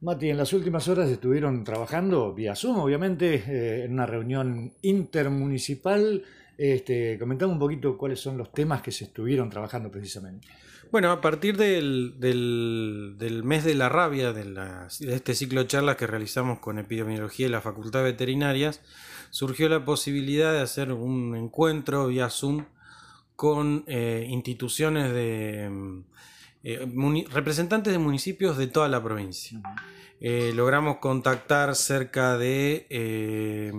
Mati, en las últimas horas estuvieron trabajando vía Zoom, obviamente, eh, en una reunión intermunicipal. Este, comentame un poquito cuáles son los temas que se estuvieron trabajando precisamente. Bueno, a partir del, del, mes de la rabia, de, este ciclo de charlas que realizamos con epidemiología y la Facultad de Veterinarias, surgió la posibilidad de hacer un encuentro vía Zoom con eh, instituciones de eh, representantes de municipios de toda la provincia. Eh, logramos contactar cerca de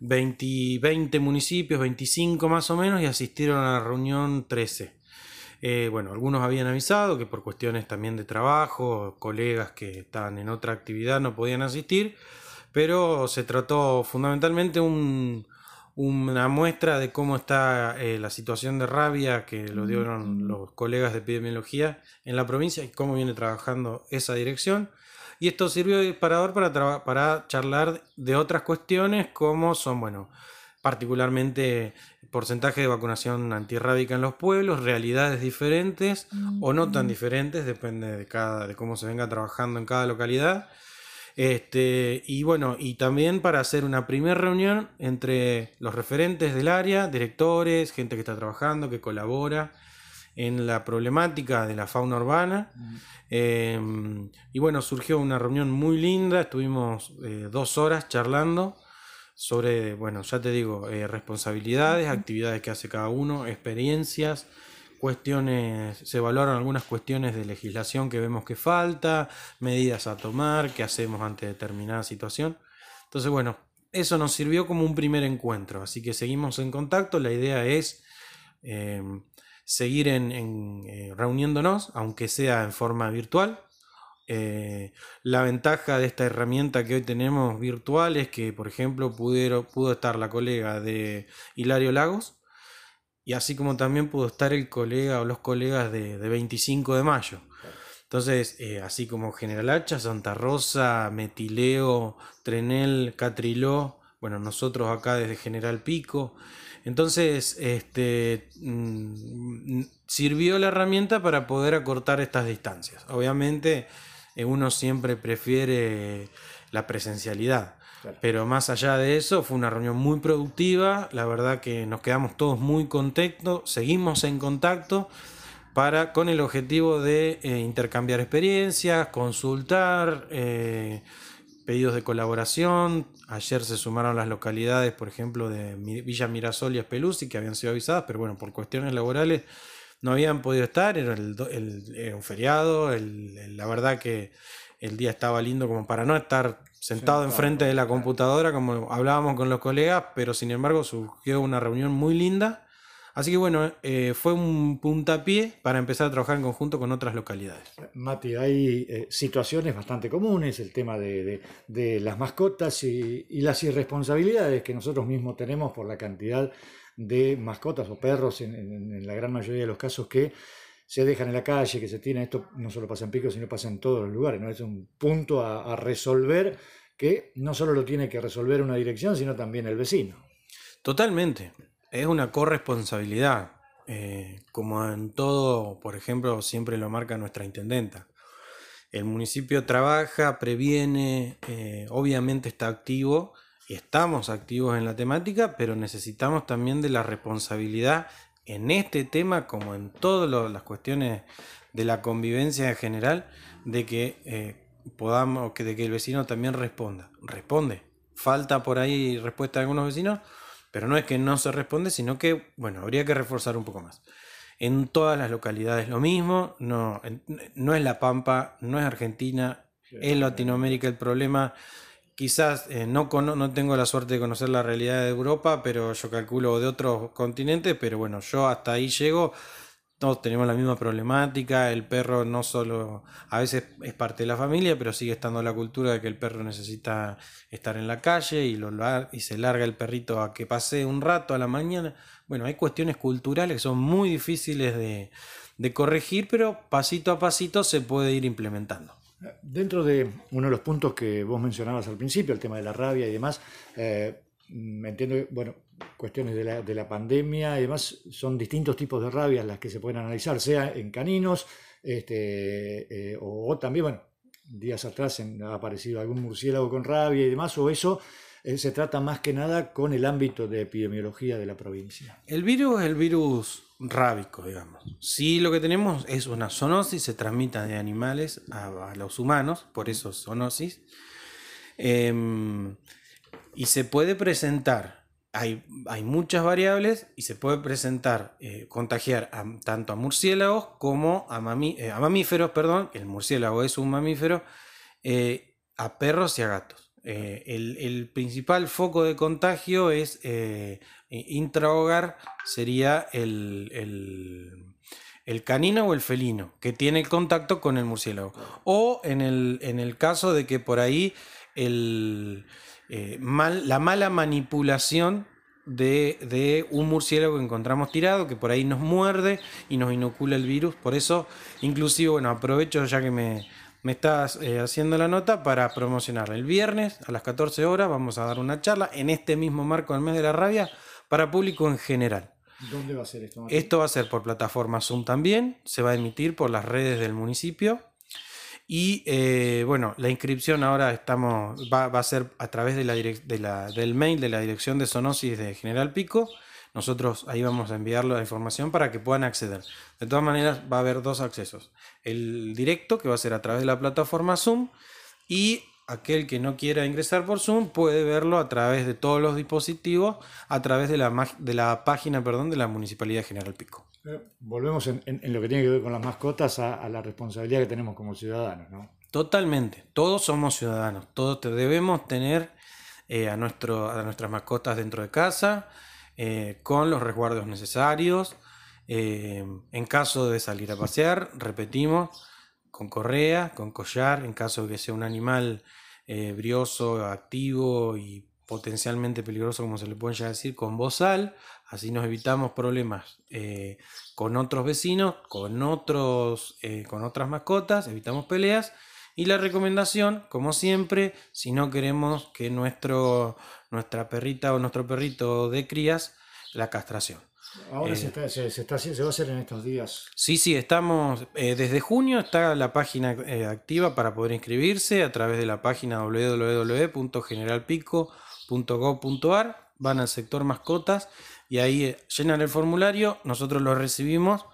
20, 20, municipios, 25 más o menos, y asistieron a la reunión 13. bueno, algunos habían avisado que por cuestiones también de trabajo, colegas que estaban en otra actividad no podían asistir, pero se trató fundamentalmente un, una muestra de cómo está eh, la situación de rabia que lo dieron los colegas de epidemiología en la provincia y cómo viene trabajando esa dirección. Y esto sirvió de disparador para, para charlar de otras cuestiones como son, bueno, particularmente porcentaje de vacunación antirrábica en los pueblos, realidades diferentes o no tan diferentes, depende de, cada, de cómo se venga trabajando en cada localidad este, y bueno, y también para hacer una primera reunión entre los referentes del área, directores, gente que está trabajando, que colabora en la problemática de la fauna urbana. Em, y bueno, surgió una reunión muy linda, estuvimos eh, dos horas charlando sobre, bueno, ya te digo, eh, responsabilidades, actividades que hace cada uno, experiencias cuestiones, se evaluaron algunas cuestiones de legislación que vemos que falta, medidas a tomar, qué hacemos ante determinada situación. Entonces, bueno, eso nos sirvió como un primer encuentro, así que seguimos en contacto. La idea es eh, seguir en, eh, reuniéndonos, aunque sea en forma virtual. Eh, la ventaja de esta herramienta que hoy tenemos virtual es que, por ejemplo, pudo estar la colega de Hilario Lagos, y así como también pudo estar el colega o los colegas de, 25 de mayo. Entonces, eh, así como General Hacha, Santa Rosa, Metileo, Trenel, Catriló, bueno, nosotros acá desde General Pico. Entonces, este, mm, sirvió la herramienta para poder acortar estas distancias. Obviamente, eh, uno siempre prefiere la presencialidad. Pero más allá de eso, fue una reunión muy productiva. La verdad que nos quedamos todos muy contentos. Seguimos en contacto para, con el objetivo de eh, intercambiar experiencias, consultar, eh, pedidos de colaboración. Ayer se sumaron las localidades, por ejemplo, de Villa Mirasol y Espeluzzi, que habían sido avisadas, pero bueno, por cuestiones laborales no habían podido estar. Era, un feriado. la verdad que el día estaba lindo como para no estar sentado enfrente de la computadora, como hablábamos con los colegas, pero sin embargo surgió una reunión muy linda. Así que bueno, eh, fue un puntapié para empezar a trabajar en conjunto con otras localidades. Mati, hay eh, situaciones bastante comunes, el tema de, las mascotas y, las irresponsabilidades que nosotros mismos tenemos por la cantidad de mascotas o perros en la gran mayoría de los casos que se dejan en la calle, que se tienen, esto no solo pasa en Pico, sino pasa en todos los lugares, ¿no? Es un punto a, resolver que no solo lo tiene que resolver una dirección, sino también el vecino. Totalmente, es una corresponsabilidad, eh, como en todo, por ejemplo, siempre lo marca nuestra intendenta. El municipio trabaja, previene, eh, obviamente está activo, y estamos activos en la temática, pero necesitamos también de la responsabilidad en este tema, como en todas las cuestiones de la convivencia en general, de que eh, podamos, que, de que el vecino también responda. Responde. Falta por ahí respuesta de algunos vecinos, pero no es que no se responde, sino que, bueno, habría que reforzar un poco más. En todas las localidades lo mismo, no, no es La Pampa, no es Argentina, en Latinoamérica el problema Quizás eh, no, no tengo la suerte de conocer la realidad de Europa, pero yo calculo de otros continentes, pero bueno, yo hasta ahí llego. Todos tenemos la misma problemática, el perro no solo a veces es parte de la familia, pero sigue estando la cultura de que el perro necesita estar en la calle y, lo, y se larga el perrito a que pase un rato a la mañana. Bueno, hay cuestiones culturales que son muy difíciles de, de corregir, pero pasito a pasito se puede ir implementando. Dentro de uno de los puntos que vos mencionabas al principio, el tema de la rabia y demás, eh, entiendo que, bueno, cuestiones de la, de la, pandemia y demás, son distintos tipos de rabias las que se pueden analizar, sea en caninos, este, eh, o, también, bueno, días atrás ha aparecido algún murciélago con rabia y demás, o eso eh, se trata más que nada con el ámbito de epidemiología de la provincia. El virus es el virus rábico, digamos. Sí, lo que tenemos es una zoonosis, se transmite de animales a, los humanos, por eso zoonosis. Em, y se puede presentar, hay, hay, muchas variables, y se puede presentar, eh, contagiar tanto a murciélagos como a, eh, a, mamíferos, perdón, el murciélago es un mamífero, a perros y a gatos. Eh, el, principal foco de contagio es eh, intrahogar, sería el, el, canino o el felino, que tiene contacto con el murciélago. O en el, en el caso de que por ahí el, eh, mal, la mala manipulación de, de, un murciélago que encontramos tirado, que por ahí nos muerde y nos inocula el virus. Por eso, inclusive, bueno, aprovecho ya que me, me estás eh, haciendo la nota para promocionar. El viernes a las 14 horas vamos a dar una charla en este mismo marco del mes de la rabia para público en general. ¿Dónde va a ser esto? Esto va a ser por plataforma Zoom también, se va a emitir por las redes del municipio. Y eh, bueno, la inscripción ahora estamos, va, a ser a través de la, de la, del mail de la Dirección de Zoonosis de General Pico nosotros ahí vamos a enviarlo la información para que puedan acceder. De todas maneras, va a haber dos accesos. El directo, que va a ser a través de la plataforma Zoom, y aquel que no quiera ingresar por Zoom puede verlo a través de todos los dispositivos, a través de la, de la página perdón, de la Municipalidad General Pico. volvemos en, lo que tiene que ver con las mascotas a, la responsabilidad que tenemos como ciudadanos, ¿no? Totalmente, todos somos ciudadanos, todos debemos tener eh, a, nuestro, a nuestras mascotas dentro de casa, eh, con los resguardos necesarios. Eh, en caso de salir a pasear, repetimos, con correa, con collar, en caso de que sea un animal eh, brioso, activo y potencialmente peligroso, como se le puede ya decir, con bozal, así nos evitamos problemas con otros vecinos, con, otros, con otras mascotas, evitamos peleas. Y la recomendación, como siempre, si no queremos que nuestro, nuestra perrita o nuestro perrito de crías, la castración. Ahora se, eh, está, se, está, se, va a hacer en estos días. Sí, sí, estamos. Eh, desde junio está la página eh, activa para poder inscribirse a través de la página www.generalpico.gov.ar. Van al sector mascotas y ahí llenan el formulario, nosotros lo recibimos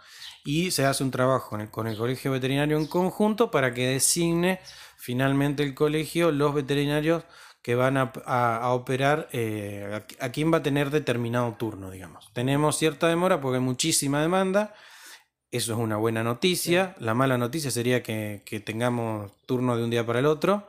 y se hace un trabajo el, con el colegio veterinario en conjunto para que designe finalmente el colegio los veterinarios que van a, operar eh, a, quién va a tener determinado turno, digamos. Tenemos cierta demora porque hay muchísima demanda. Eso es una buena noticia. La mala noticia sería que, tengamos turno de un día para el otro.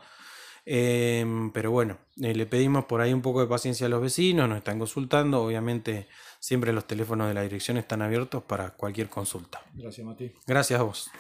Em, pero bueno, eh, le pedimos por ahí un poco de paciencia a los vecinos, nos están consultando. Obviamente, siempre los teléfonos de la dirección están abiertos para cualquier consulta. Gracias, Mati. Gracias a vos.